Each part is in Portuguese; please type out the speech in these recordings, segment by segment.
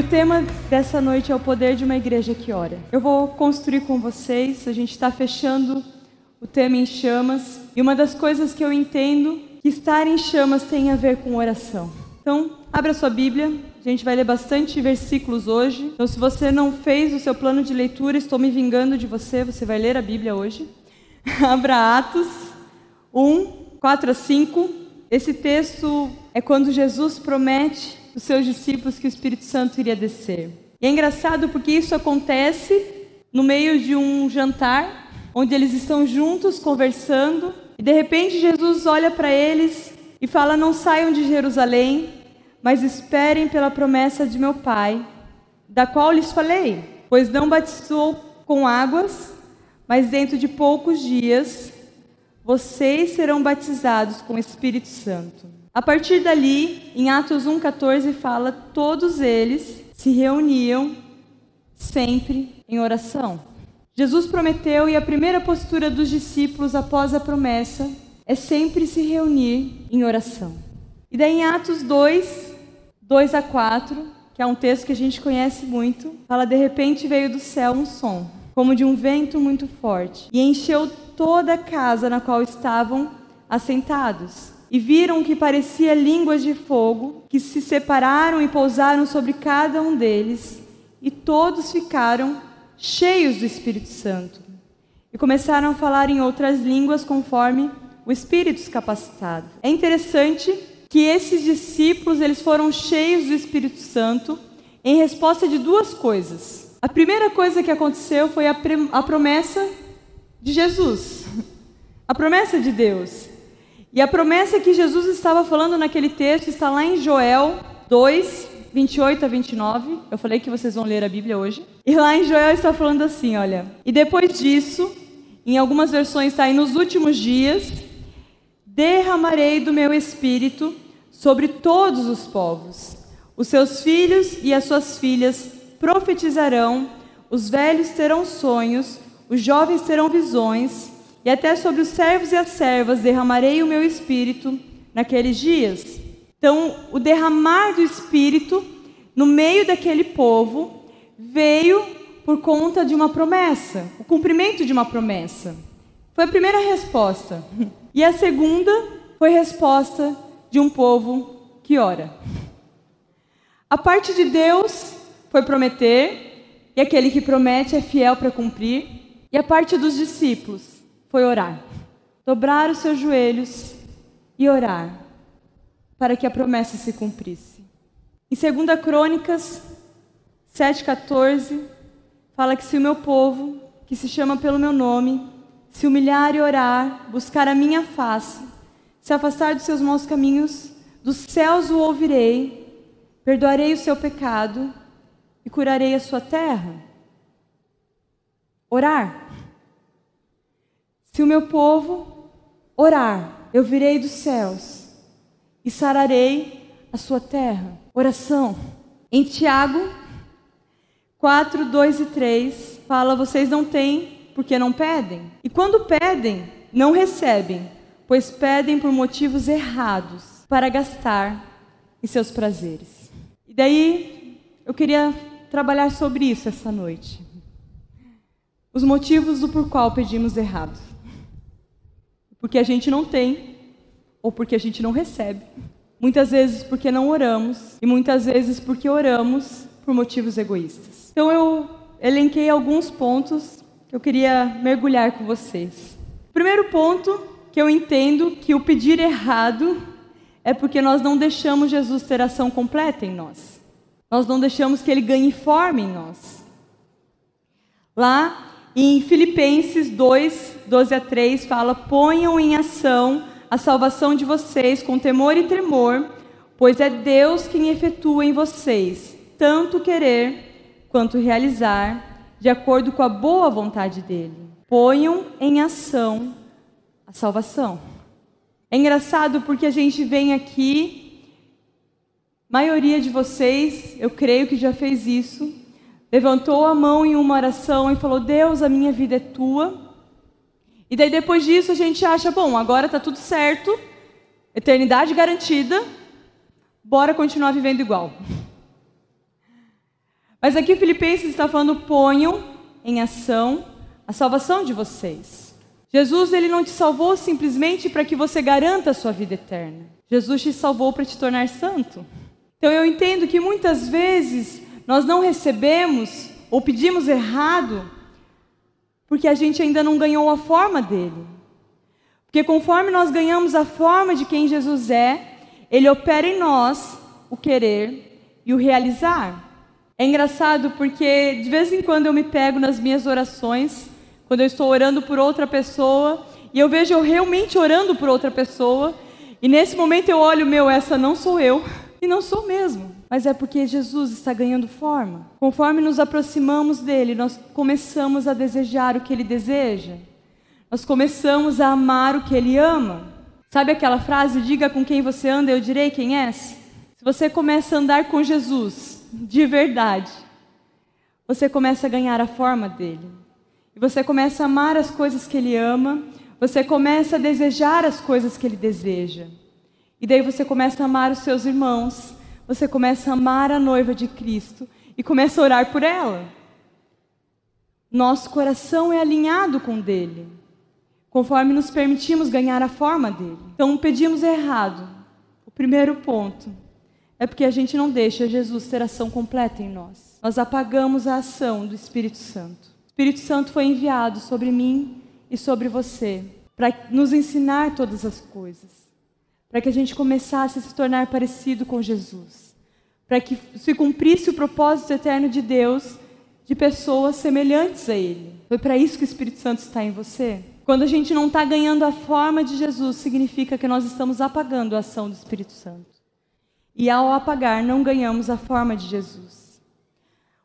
O tema dessa noite é o poder de uma igreja que ora. Eu vou construir com vocês, a gente está fechando o tema em chamas, e uma das coisas que eu entendo que estar em chamas tem a ver com oração. Então, abra sua Bíblia, a gente vai ler bastante versículos hoje. Então, se você não fez o seu plano de leitura, estou me vingando de você, você vai ler a Bíblia hoje. abra Atos 1, 4 a 5. Esse texto é quando Jesus promete os seus discípulos que o Espírito Santo iria descer. E é engraçado porque isso acontece no meio de um jantar, onde eles estão juntos conversando, e de repente Jesus olha para eles e fala: Não saiam de Jerusalém, mas esperem pela promessa de meu Pai, da qual lhes falei, pois não batizou com águas, mas dentro de poucos dias vocês serão batizados com o Espírito Santo. A partir dali, em Atos 1,14 fala: todos eles se reuniam sempre em oração. Jesus prometeu e a primeira postura dos discípulos após a promessa é sempre se reunir em oração. E daí em Atos 2, 2 a 4, que é um texto que a gente conhece muito, fala: de repente veio do céu um som, como de um vento muito forte, e encheu toda a casa na qual estavam assentados e viram que parecia línguas de fogo, que se separaram e pousaram sobre cada um deles, e todos ficaram cheios do Espírito Santo. E começaram a falar em outras línguas conforme o Espírito os capacitava. É interessante que esses discípulos, eles foram cheios do Espírito Santo em resposta de duas coisas. A primeira coisa que aconteceu foi a, a promessa de Jesus. A promessa de Deus. E a promessa que Jesus estava falando naquele texto está lá em Joel 2, 28 a 29. Eu falei que vocês vão ler a Bíblia hoje. E lá em Joel está falando assim, olha. E depois disso, em algumas versões está aí nos últimos dias, derramarei do meu espírito sobre todos os povos. Os seus filhos e as suas filhas profetizarão, os velhos terão sonhos, os jovens terão visões, e até sobre os servos e as servas derramarei o meu espírito naqueles dias. Então, o derramar do espírito no meio daquele povo veio por conta de uma promessa, o cumprimento de uma promessa. Foi a primeira resposta. E a segunda foi resposta de um povo que ora. A parte de Deus foi prometer, e aquele que promete é fiel para cumprir. E a parte dos discípulos foi orar. Dobrar os seus joelhos e orar para que a promessa se cumprisse. Em 2 Crônicas 7,14, fala que se o meu povo, que se chama pelo meu nome, se humilhar e orar, buscar a minha face, se afastar dos seus maus caminhos, dos céus o ouvirei, perdoarei o seu pecado e curarei a sua terra. Orar. Se o meu povo orar, eu virei dos céus e sararei a sua terra. Oração. Em Tiago 4, 2 e 3, fala: Vocês não têm porque não pedem. E quando pedem, não recebem, pois pedem por motivos errados para gastar em seus prazeres. E daí eu queria trabalhar sobre isso essa noite. Os motivos do por qual pedimos errado. Porque a gente não tem ou porque a gente não recebe. Muitas vezes porque não oramos e muitas vezes porque oramos por motivos egoístas. Então eu elenquei alguns pontos que eu queria mergulhar com vocês. Primeiro ponto que eu entendo que o pedir errado é porque nós não deixamos Jesus ter ação completa em nós. Nós não deixamos que ele ganhe forma em nós. Lá em Filipenses 2, 12 a 3, fala: Ponham em ação a salvação de vocês com temor e tremor, pois é Deus quem efetua em vocês tanto querer quanto realizar, de acordo com a boa vontade dele. Ponham em ação a salvação. É engraçado porque a gente vem aqui, maioria de vocês, eu creio que já fez isso, levantou a mão em uma oração e falou: Deus, a minha vida é tua. E daí depois disso a gente acha: bom, agora está tudo certo, eternidade garantida, bora continuar vivendo igual. Mas aqui Filipenses está falando: ponham em ação a salvação de vocês. Jesus ele não te salvou simplesmente para que você garanta a sua vida eterna. Jesus te salvou para te tornar santo. Então eu entendo que muitas vezes nós não recebemos ou pedimos errado porque a gente ainda não ganhou a forma dele. Porque conforme nós ganhamos a forma de quem Jesus é, ele opera em nós o querer e o realizar. É engraçado porque de vez em quando eu me pego nas minhas orações, quando eu estou orando por outra pessoa, e eu vejo eu realmente orando por outra pessoa, e nesse momento eu olho, meu, essa não sou eu, e não sou mesmo mas é porque Jesus está ganhando forma. Conforme nos aproximamos dele, nós começamos a desejar o que ele deseja. Nós começamos a amar o que ele ama. Sabe aquela frase, diga com quem você anda, eu direi quem és? Se você começa a andar com Jesus, de verdade, você começa a ganhar a forma dele. E você começa a amar as coisas que ele ama, você começa a desejar as coisas que ele deseja. E daí você começa a amar os seus irmãos, você começa a amar a noiva de Cristo e começa a orar por ela. Nosso coração é alinhado com dele, conforme nos permitimos ganhar a forma dele. Então pedimos errado. O primeiro ponto é porque a gente não deixa Jesus ter ação completa em nós. Nós apagamos a ação do Espírito Santo. O Espírito Santo foi enviado sobre mim e sobre você para nos ensinar todas as coisas para que a gente começasse a se tornar parecido com Jesus, para que se cumprisse o propósito eterno de Deus de pessoas semelhantes a Ele. Foi para isso que o Espírito Santo está em você? Quando a gente não está ganhando a forma de Jesus, significa que nós estamos apagando a ação do Espírito Santo. E ao apagar, não ganhamos a forma de Jesus.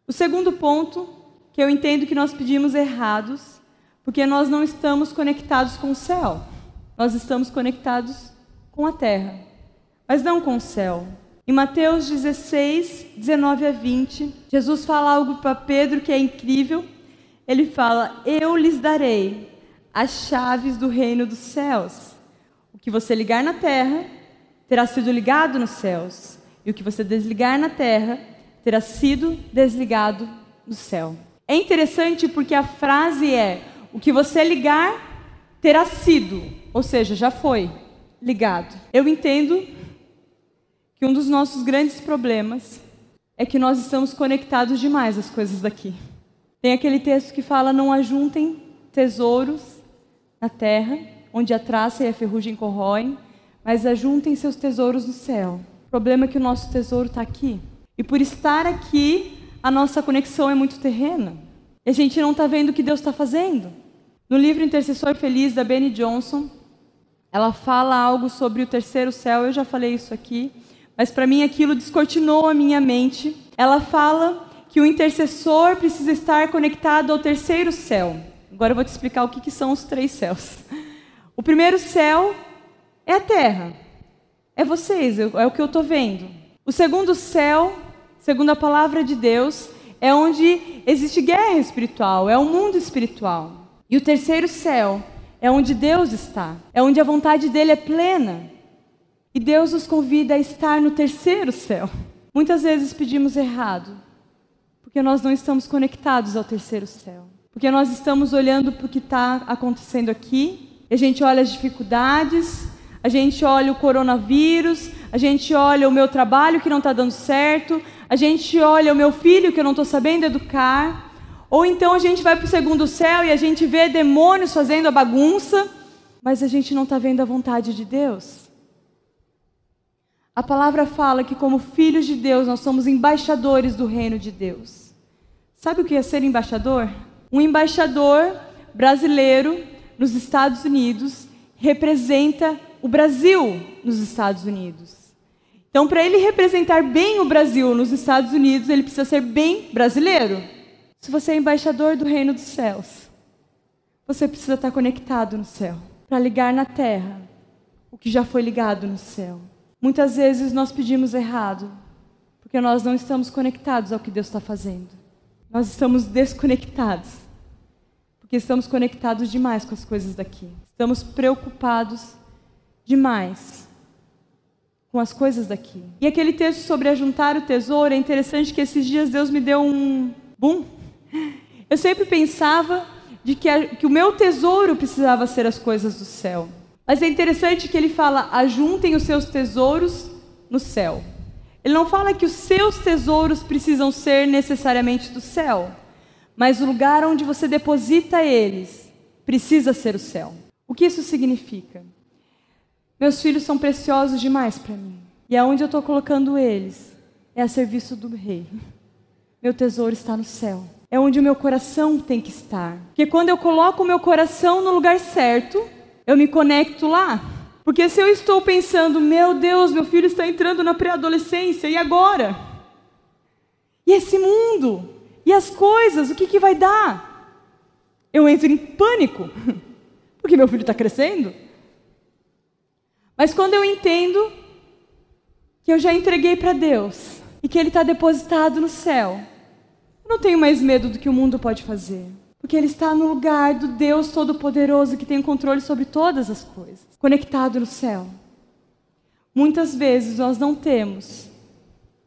O segundo ponto, que eu entendo que nós pedimos errados, porque nós não estamos conectados com o céu. Nós estamos conectados com a terra, mas não com o céu. Em Mateus 16, 19 a 20, Jesus fala algo para Pedro que é incrível. Ele fala: Eu lhes darei as chaves do reino dos céus. O que você ligar na terra terá sido ligado nos céus, e o que você desligar na terra terá sido desligado no céu. É interessante porque a frase é: O que você ligar terá sido, ou seja, já foi ligado. Eu entendo que um dos nossos grandes problemas é que nós estamos conectados demais às coisas daqui. Tem aquele texto que fala: não ajuntem tesouros na terra, onde a traça e a ferrugem corroem, mas ajuntem seus tesouros no céu. O problema é que o nosso tesouro está aqui. E por estar aqui, a nossa conexão é muito terrena. E a gente não está vendo o que Deus está fazendo. No livro Intercessor Feliz, da Benny Johnson, ela fala algo sobre o terceiro céu, eu já falei isso aqui, mas para mim aquilo descortinou a minha mente. Ela fala que o intercessor precisa estar conectado ao terceiro céu. Agora eu vou te explicar o que, que são os três céus. O primeiro céu é a terra, é vocês, é o que eu estou vendo. O segundo céu, segundo a palavra de Deus, é onde existe guerra espiritual, é o mundo espiritual. E o terceiro céu é onde Deus está, é onde a vontade dele é plena. E Deus nos convida a estar no terceiro céu. Muitas vezes pedimos errado, porque nós não estamos conectados ao terceiro céu. Porque nós estamos olhando para o que está acontecendo aqui, a gente olha as dificuldades, a gente olha o coronavírus, a gente olha o meu trabalho que não está dando certo, a gente olha o meu filho que eu não estou sabendo educar, ou então a gente vai para o segundo céu e a gente vê demônios fazendo a bagunça, mas a gente não está vendo a vontade de Deus. A palavra fala que, como filhos de Deus, nós somos embaixadores do reino de Deus. Sabe o que é ser embaixador? Um embaixador brasileiro nos Estados Unidos representa o Brasil nos Estados Unidos. Então, para ele representar bem o Brasil nos Estados Unidos, ele precisa ser bem brasileiro. Se você é embaixador do reino dos céus, você precisa estar conectado no céu para ligar na terra o que já foi ligado no céu. Muitas vezes nós pedimos errado, porque nós não estamos conectados ao que Deus está fazendo. Nós estamos desconectados, porque estamos conectados demais com as coisas daqui. Estamos preocupados demais com as coisas daqui. E aquele texto sobre ajuntar o tesouro, é interessante que esses dias Deus me deu um boom. Eu sempre pensava de que, a, que o meu tesouro precisava ser as coisas do céu. Mas é interessante que ele fala: ajuntem os seus tesouros no céu. Ele não fala que os seus tesouros precisam ser necessariamente do céu, mas o lugar onde você deposita eles precisa ser o céu. O que isso significa? Meus filhos são preciosos demais para mim, e aonde eu estou colocando eles é a serviço do Rei. Meu tesouro está no céu. É onde o meu coração tem que estar. Porque quando eu coloco o meu coração no lugar certo, eu me conecto lá. Porque se eu estou pensando, meu Deus, meu filho está entrando na pré-adolescência, e agora? E esse mundo? E as coisas? O que, que vai dar? Eu entro em pânico, porque meu filho está crescendo. Mas quando eu entendo que eu já entreguei para Deus e que Ele está depositado no céu, eu não tenho mais medo do que o mundo pode fazer. Porque ele está no lugar do Deus Todo-Poderoso que tem o controle sobre todas as coisas, conectado no céu. Muitas vezes nós não temos,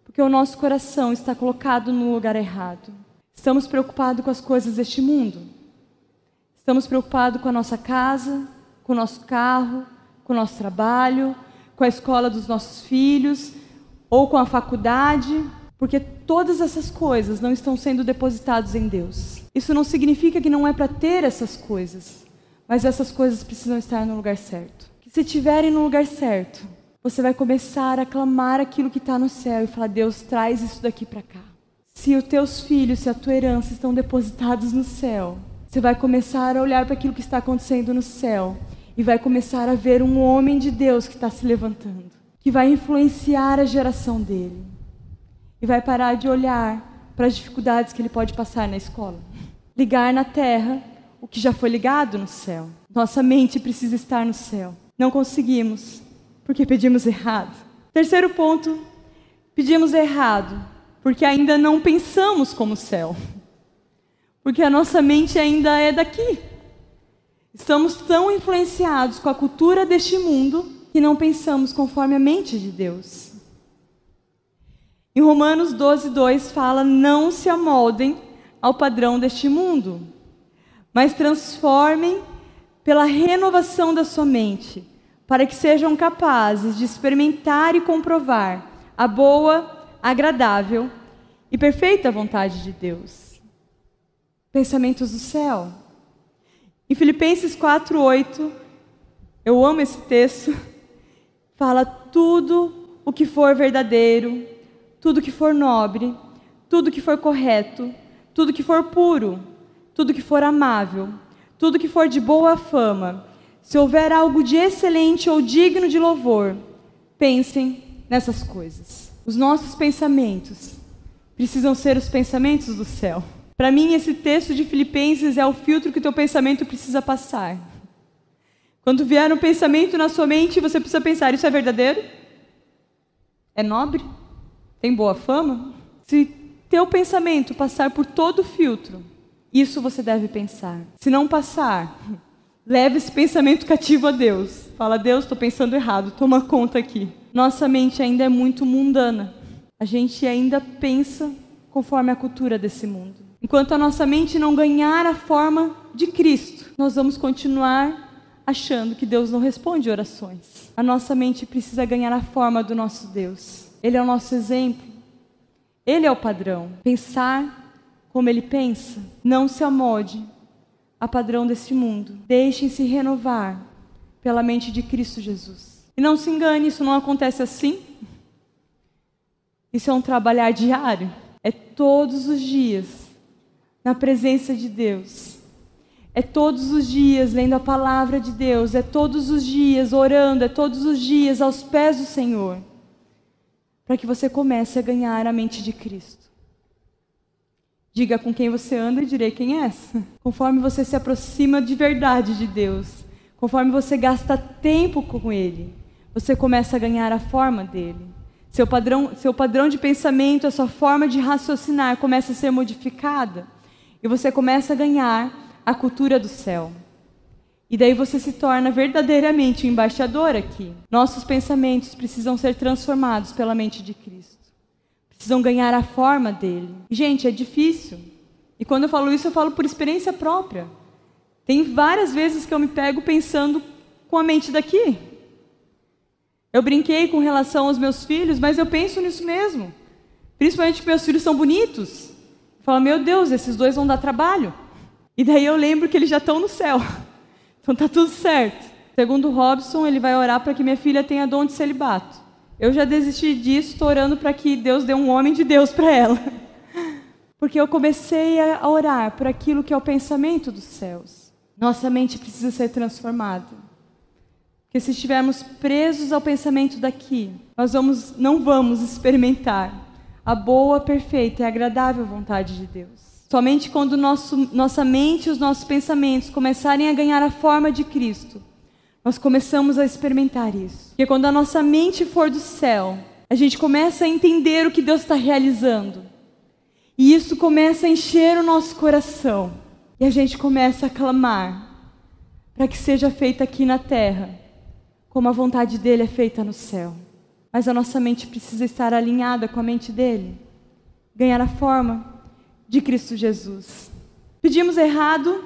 porque o nosso coração está colocado no lugar errado. Estamos preocupados com as coisas deste mundo. Estamos preocupados com a nossa casa, com o nosso carro, com o nosso trabalho, com a escola dos nossos filhos, ou com a faculdade, porque todas essas coisas não estão sendo depositadas em Deus. Isso não significa que não é para ter essas coisas, mas essas coisas precisam estar no lugar certo. Que se estiverem no lugar certo, você vai começar a clamar aquilo que está no céu e falar: Deus, traz isso daqui para cá. Se os teus filhos, se a tua herança estão depositados no céu, você vai começar a olhar para aquilo que está acontecendo no céu e vai começar a ver um homem de Deus que está se levantando, que vai influenciar a geração dele e vai parar de olhar para as dificuldades que ele pode passar na escola. Ligar na terra o que já foi ligado no céu. Nossa mente precisa estar no céu. Não conseguimos, porque pedimos errado. Terceiro ponto, pedimos errado, porque ainda não pensamos como o céu. Porque a nossa mente ainda é daqui. Estamos tão influenciados com a cultura deste mundo que não pensamos conforme a mente de Deus. Em Romanos 12, 2 fala: Não se amoldem ao padrão deste mundo, mas transformem pela renovação da sua mente, para que sejam capazes de experimentar e comprovar a boa, agradável e perfeita vontade de Deus. Pensamentos do céu. Em Filipenses 4:8, eu amo esse texto, fala tudo o que for verdadeiro, tudo que for nobre, tudo que for correto, tudo que for puro, tudo que for amável, tudo que for de boa fama, se houver algo de excelente ou digno de louvor, pensem nessas coisas. Os nossos pensamentos precisam ser os pensamentos do céu. Para mim, esse texto de Filipenses é o filtro que o teu pensamento precisa passar. Quando vier um pensamento na sua mente, você precisa pensar: isso é verdadeiro? É nobre? Tem boa fama? Se teu pensamento passar por todo o filtro, isso você deve pensar. Se não passar, leve esse pensamento cativo a Deus. Fala, Deus, estou pensando errado, toma conta aqui. Nossa mente ainda é muito mundana. A gente ainda pensa conforme a cultura desse mundo. Enquanto a nossa mente não ganhar a forma de Cristo, nós vamos continuar achando que Deus não responde orações. A nossa mente precisa ganhar a forma do nosso Deus. Ele é o nosso exemplo. Ele é o padrão. Pensar como ele pensa. Não se amode a padrão deste mundo. Deixem-se renovar pela mente de Cristo Jesus. E não se engane, isso não acontece assim. Isso é um trabalhar diário. É todos os dias na presença de Deus. É todos os dias lendo a palavra de Deus. É todos os dias orando. É todos os dias aos pés do Senhor para que você comece a ganhar a mente de Cristo. Diga com quem você anda e direi quem é. Conforme você se aproxima de verdade de Deus, conforme você gasta tempo com Ele, você começa a ganhar a forma dele. Seu padrão, seu padrão de pensamento, a sua forma de raciocinar começa a ser modificada e você começa a ganhar a cultura do céu. E daí você se torna verdadeiramente um embaixador aqui. Nossos pensamentos precisam ser transformados pela mente de Cristo. Precisam ganhar a forma dele. Gente, é difícil. E quando eu falo isso, eu falo por experiência própria. Tem várias vezes que eu me pego pensando com a mente daqui. Eu brinquei com relação aos meus filhos, mas eu penso nisso mesmo. Principalmente que meus filhos são bonitos. Eu falo, meu Deus, esses dois vão dar trabalho. E daí eu lembro que eles já estão no céu. Então tá tudo certo. Segundo Robson, ele vai orar para que minha filha tenha dom de celibato. Eu já desisti disso, estou orando para que Deus dê um homem de Deus para ela. Porque eu comecei a orar por aquilo que é o pensamento dos céus. Nossa mente precisa ser transformada. Porque se estivermos presos ao pensamento daqui, nós vamos, não vamos experimentar a boa, perfeita e agradável vontade de Deus. Somente quando nosso, nossa mente e os nossos pensamentos começarem a ganhar a forma de Cristo, nós começamos a experimentar isso. Porque quando a nossa mente for do céu, a gente começa a entender o que Deus está realizando. E isso começa a encher o nosso coração. E a gente começa a clamar para que seja feita aqui na terra, como a vontade dele é feita no céu. Mas a nossa mente precisa estar alinhada com a mente dele, ganhar a forma de Cristo Jesus. Pedimos errado,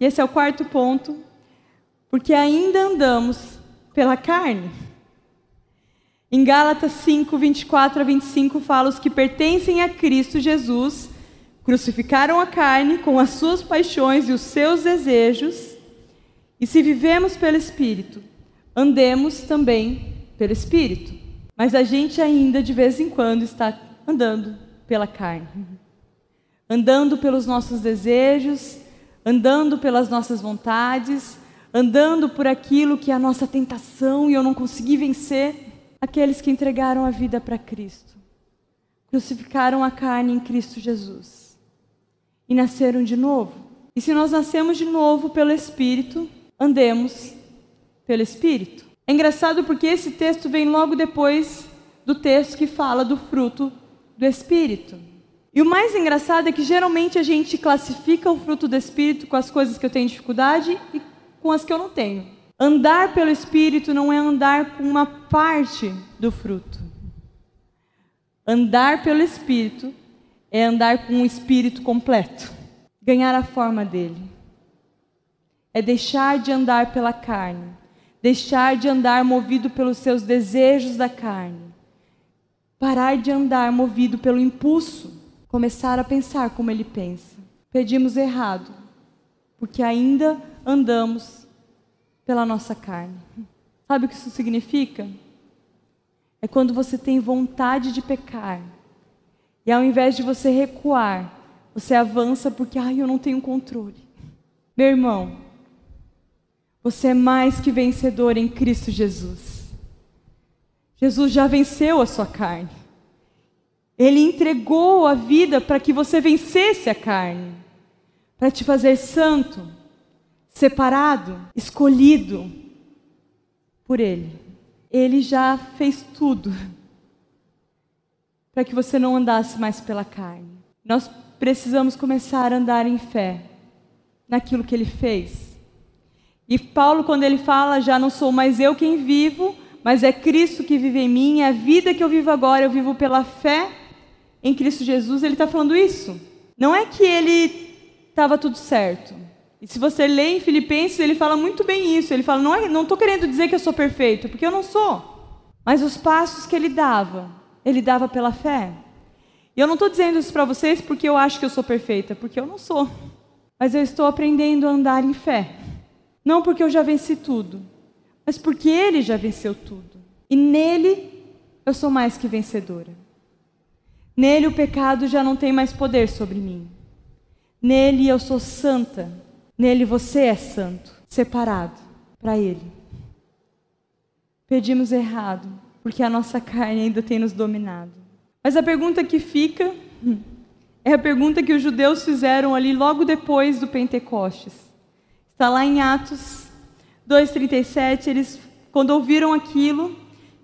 e esse é o quarto ponto, porque ainda andamos pela carne. Em Gálatas 5, 24 a 25, fala: os que pertencem a Cristo Jesus crucificaram a carne com as suas paixões e os seus desejos, e se vivemos pelo Espírito, andemos também pelo Espírito. Mas a gente ainda de vez em quando está andando pela carne andando pelos nossos desejos, andando pelas nossas vontades, andando por aquilo que é a nossa tentação e eu não consegui vencer. Aqueles que entregaram a vida para Cristo, crucificaram a carne em Cristo Jesus e nasceram de novo. E se nós nascemos de novo pelo Espírito, andemos pelo Espírito. É engraçado porque esse texto vem logo depois do texto que fala do fruto do Espírito. E o mais engraçado é que geralmente a gente classifica o fruto do Espírito com as coisas que eu tenho dificuldade e com as que eu não tenho. Andar pelo Espírito não é andar com uma parte do fruto. Andar pelo Espírito é andar com o Espírito completo, ganhar a forma dele. É deixar de andar pela carne, deixar de andar movido pelos seus desejos da carne, parar de andar movido pelo impulso começar a pensar como ele pensa. Pedimos errado, porque ainda andamos pela nossa carne. Sabe o que isso significa? É quando você tem vontade de pecar. E ao invés de você recuar, você avança porque, ai, eu não tenho controle. Meu irmão, você é mais que vencedor em Cristo Jesus. Jesus já venceu a sua carne. Ele entregou a vida para que você vencesse a carne, para te fazer santo, separado, escolhido por Ele. Ele já fez tudo para que você não andasse mais pela carne. Nós precisamos começar a andar em fé naquilo que Ele fez. E Paulo, quando ele fala, já não sou mais eu quem vivo, mas é Cristo que vive em mim, é a vida que eu vivo agora, eu vivo pela fé em Cristo Jesus, ele está falando isso. Não é que ele estava tudo certo. E se você lê em Filipenses, ele fala muito bem isso. Ele fala: não estou não querendo dizer que eu sou perfeito, porque eu não sou. Mas os passos que ele dava, ele dava pela fé. E eu não estou dizendo isso para vocês porque eu acho que eu sou perfeita, porque eu não sou. Mas eu estou aprendendo a andar em fé. Não porque eu já venci tudo, mas porque ele já venceu tudo. E nele eu sou mais que vencedora. Nele o pecado já não tem mais poder sobre mim. Nele eu sou santa. Nele você é santo, separado para Ele. Pedimos errado, porque a nossa carne ainda tem nos dominado. Mas a pergunta que fica é a pergunta que os judeus fizeram ali logo depois do Pentecostes. Está lá em Atos 2,37. Eles, quando ouviram aquilo,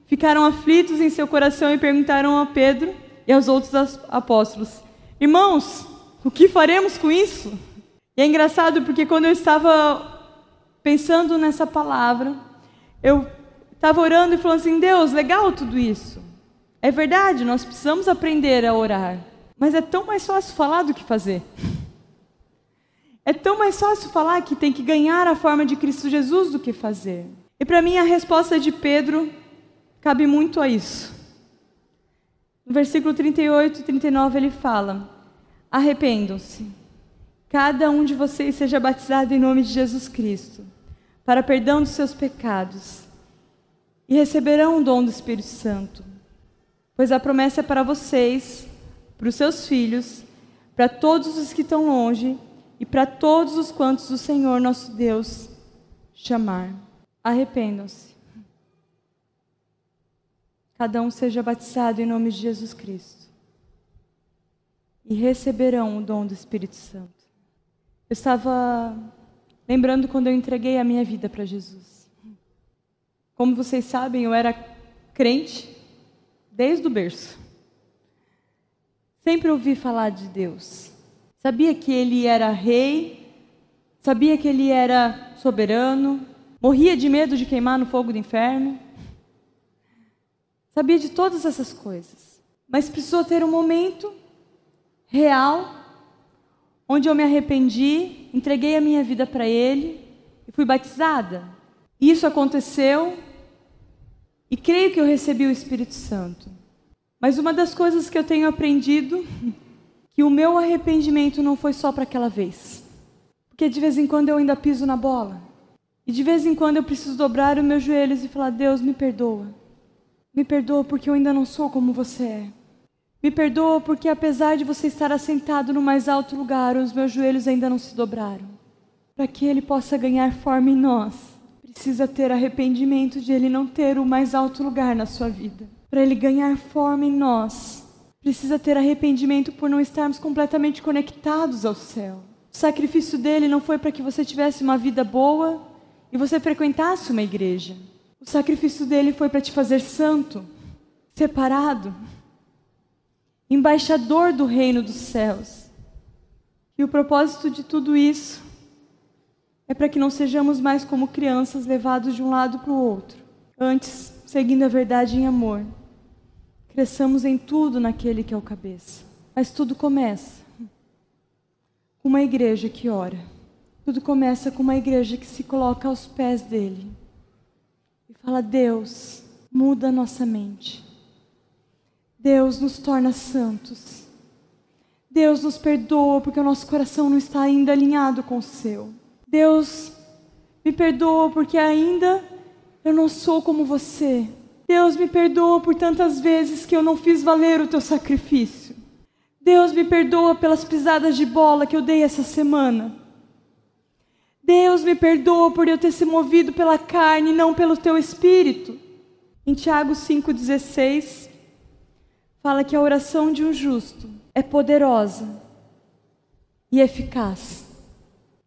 ficaram aflitos em seu coração e perguntaram a Pedro e aos outros apóstolos: Irmãos, o que faremos com isso? E é engraçado porque quando eu estava pensando nessa palavra, eu estava orando e falando assim: Deus, legal tudo isso. É verdade, nós precisamos aprender a orar. Mas é tão mais fácil falar do que fazer. É tão mais fácil falar que tem que ganhar a forma de Cristo Jesus do que fazer. E para mim a resposta de Pedro cabe muito a isso. No versículo 38 e 39 ele fala: Arrependam-se, cada um de vocês seja batizado em nome de Jesus Cristo, para perdão dos seus pecados, e receberão o dom do Espírito Santo. Pois a promessa é para vocês, para os seus filhos, para todos os que estão longe e para todos os quantos o Senhor nosso Deus chamar. Arrependam-se. Cada um seja batizado em nome de Jesus Cristo. E receberão o dom do Espírito Santo. Eu estava lembrando quando eu entreguei a minha vida para Jesus. Como vocês sabem, eu era crente desde o berço. Sempre ouvi falar de Deus. Sabia que Ele era rei, sabia que Ele era soberano, morria de medo de queimar no fogo do inferno. Sabia de todas essas coisas. Mas precisou ter um momento real onde eu me arrependi, entreguei a minha vida para Ele e fui batizada. Isso aconteceu e creio que eu recebi o Espírito Santo. Mas uma das coisas que eu tenho aprendido que o meu arrependimento não foi só para aquela vez. Porque de vez em quando eu ainda piso na bola. E de vez em quando eu preciso dobrar os meus joelhos e falar: Deus, me perdoa. Me perdoa porque eu ainda não sou como você é. Me perdoa porque, apesar de você estar assentado no mais alto lugar, os meus joelhos ainda não se dobraram. Para que Ele possa ganhar forma em nós, precisa ter arrependimento de Ele não ter o mais alto lugar na sua vida. Para Ele ganhar forma em nós, precisa ter arrependimento por não estarmos completamente conectados ao céu. O sacrifício dele não foi para que você tivesse uma vida boa, e você frequentasse uma igreja. O sacrifício dele foi para te fazer santo, separado, embaixador do reino dos céus. E o propósito de tudo isso é para que não sejamos mais como crianças levados de um lado para o outro. Antes, seguindo a verdade em amor, cresçamos em tudo naquele que é o cabeça. Mas tudo começa com uma igreja que ora. Tudo começa com uma igreja que se coloca aos pés dele fala: Deus, muda a nossa mente. Deus nos torna santos. Deus nos perdoa porque o nosso coração não está ainda alinhado com o seu. Deus me perdoa porque ainda eu não sou como você. Deus me perdoa por tantas vezes que eu não fiz valer o teu sacrifício. Deus me perdoa pelas pisadas de bola que eu dei essa semana. Deus me perdoa por eu ter se movido pela carne e não pelo teu espírito. Em Tiago 5,16, fala que a oração de um justo é poderosa e eficaz.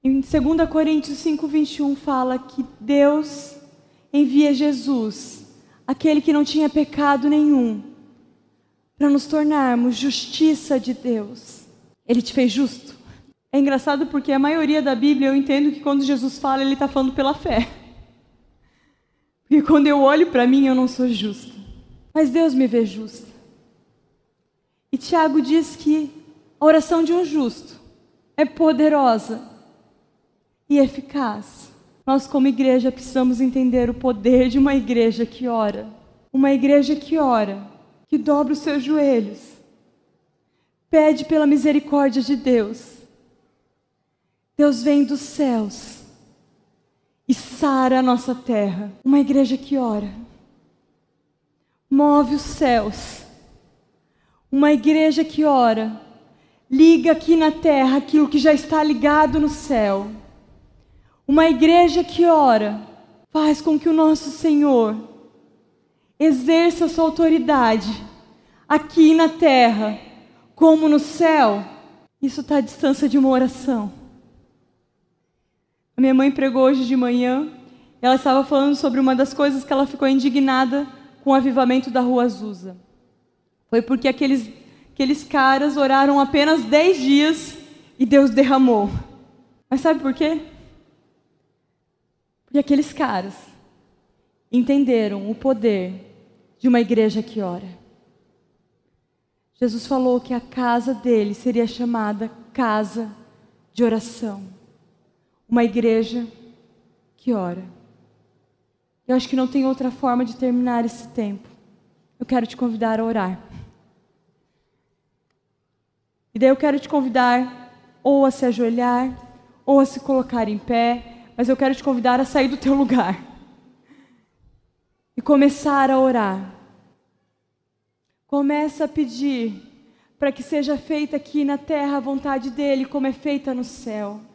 Em 2 Coríntios 5,21 fala que Deus envia Jesus, aquele que não tinha pecado nenhum, para nos tornarmos justiça de Deus. Ele te fez justo. É engraçado porque a maioria da Bíblia eu entendo que quando Jesus fala, ele está falando pela fé. Porque quando eu olho para mim, eu não sou justa. Mas Deus me vê justa. E Tiago diz que a oração de um justo é poderosa e eficaz. Nós, como igreja, precisamos entender o poder de uma igreja que ora. Uma igreja que ora, que dobra os seus joelhos, pede pela misericórdia de Deus Deus vem dos céus e sara a nossa terra. Uma igreja que ora, move os céus. Uma igreja que ora, liga aqui na terra aquilo que já está ligado no céu. Uma igreja que ora, faz com que o nosso Senhor exerça sua autoridade aqui na terra, como no céu. Isso está à distância de uma oração. A minha mãe pregou hoje de manhã. Ela estava falando sobre uma das coisas que ela ficou indignada com o avivamento da Rua Azusa. Foi porque aqueles, aqueles caras oraram apenas dez dias e Deus derramou. Mas sabe por quê? E aqueles caras entenderam o poder de uma igreja que ora. Jesus falou que a casa dele seria chamada casa de oração. Uma igreja que ora. Eu acho que não tem outra forma de terminar esse tempo. Eu quero te convidar a orar. E daí eu quero te convidar ou a se ajoelhar, ou a se colocar em pé, mas eu quero te convidar a sair do teu lugar e começar a orar. Começa a pedir para que seja feita aqui na terra a vontade dele, como é feita no céu.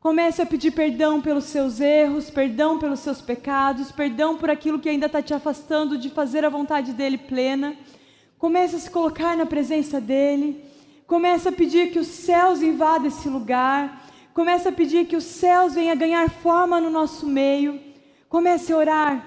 Comece a pedir perdão pelos seus erros, perdão pelos seus pecados, perdão por aquilo que ainda está te afastando de fazer a vontade dele plena. Comece a se colocar na presença dele. Comece a pedir que os céus invadam esse lugar. Comece a pedir que os céus venham ganhar forma no nosso meio. Comece a orar.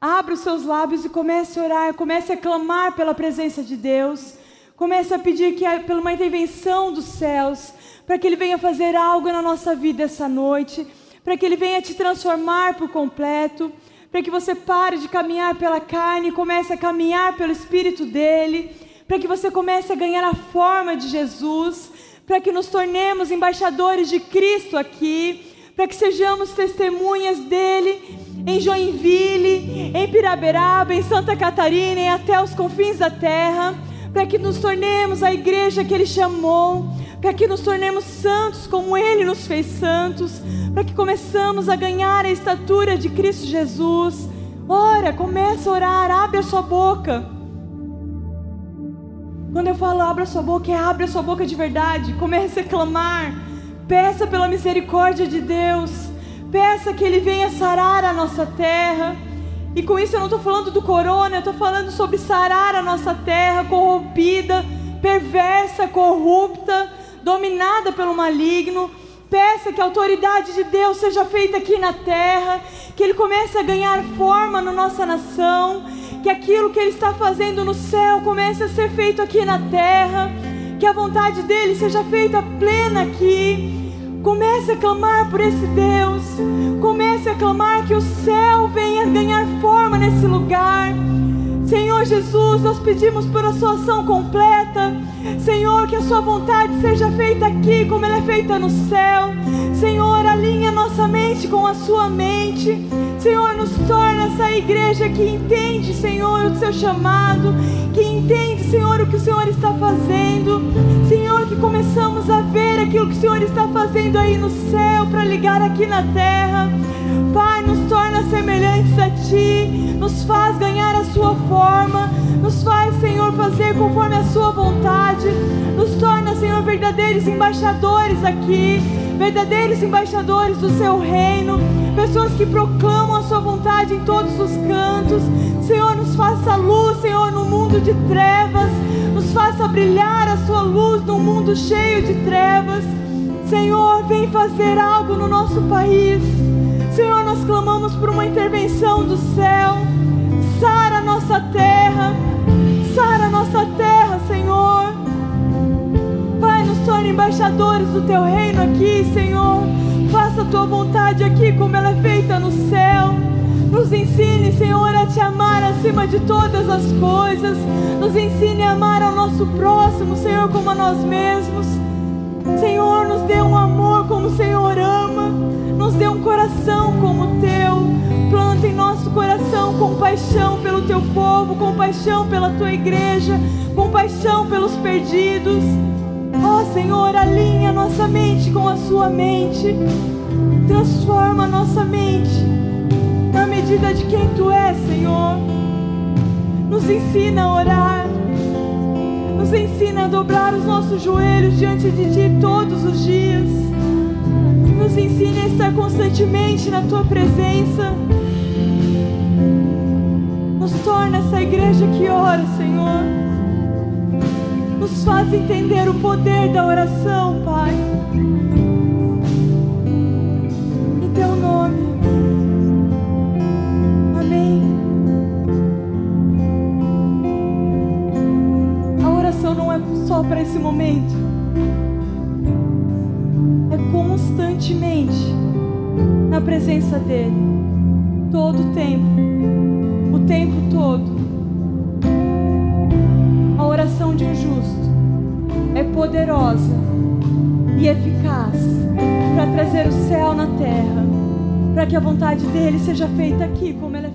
Abra os seus lábios e comece a orar. Comece a clamar pela presença de Deus. Comece a pedir que pela uma intervenção dos céus para que Ele venha fazer algo na nossa vida essa noite, para que Ele venha te transformar por completo, para que você pare de caminhar pela carne e comece a caminhar pelo Espírito dEle, para que você comece a ganhar a forma de Jesus, para que nos tornemos embaixadores de Cristo aqui, para que sejamos testemunhas dEle em Joinville, em Piraberaba, em Santa Catarina e até os confins da terra, para que nos tornemos a igreja que Ele chamou para que nos tornemos santos como Ele nos fez santos, para que começamos a ganhar a estatura de Cristo Jesus. Ora, começa a orar, abre a sua boca. Quando eu falo abra a sua boca, é abre a sua boca de verdade. Comece a clamar. Peça pela misericórdia de Deus. Peça que Ele venha sarar a nossa terra. E com isso eu não estou falando do corona, eu estou falando sobre sarar a nossa terra corrompida, perversa, corrupta dominada pelo maligno. Peça que a autoridade de Deus seja feita aqui na terra, que Ele comece a ganhar forma na nossa nação, que aquilo que Ele está fazendo no céu comece a ser feito aqui na terra, que a vontade dEle seja feita plena aqui. Comece a clamar por esse Deus, comece a clamar que o céu venha ganhar forma nesse lugar. Senhor Jesus, nós pedimos por a sua ação completa. Senhor, que a sua vontade seja feita aqui como ela é feita no céu. Senhor, alinha nossa mente com a sua mente. Senhor, nos torna essa igreja que entende, Senhor, o seu chamado, que entende, Senhor, o que o Senhor está fazendo. Senhor, que começamos a ver aquilo que o Senhor está fazendo aí no céu para ligar aqui na terra. Pai, nos torna semelhantes a Ti, nos faz ganhar a Sua forma, nos faz, Senhor, fazer conforme a Sua vontade, nos torna, Senhor, verdadeiros embaixadores aqui, verdadeiros embaixadores do Seu reino, pessoas que proclamam a Sua vontade em todos os cantos. Senhor, nos faça luz, Senhor, no mundo de trevas, nos faça brilhar a Sua luz num mundo cheio de trevas. Senhor, vem fazer algo no nosso país. Senhor, nós clamamos por uma intervenção do céu. Sara nossa terra. Sara nossa terra, Senhor. Pai, nos torne embaixadores do teu reino aqui, Senhor. Faça a tua vontade aqui como ela é feita no céu. Nos ensine, Senhor, a te amar acima de todas as coisas. Nos ensine a amar ao nosso próximo, Senhor, como a nós mesmos. Senhor, nos dê um amor como o Senhor ama. Nos dê um coração como o teu. Planta em nosso coração compaixão pelo teu povo, compaixão pela tua igreja, compaixão pelos perdidos. Ó oh, Senhor, alinha nossa mente com a sua mente. Transforma nossa mente na medida de quem tu és, Senhor. Nos ensina a orar. Nos ensina a dobrar os nossos joelhos diante de Ti todos os dias nos ensine a estar constantemente na tua presença. Nos torna essa igreja que ora, Senhor. Nos faz entender o poder da oração, Pai. Em teu nome. Amém. A oração não é só para esse momento. constantemente na presença dEle, todo o tempo, tempo todo. A oração de um justo é poderosa e eficaz para trazer o céu na terra, para que a vontade dele seja feita aqui como ela é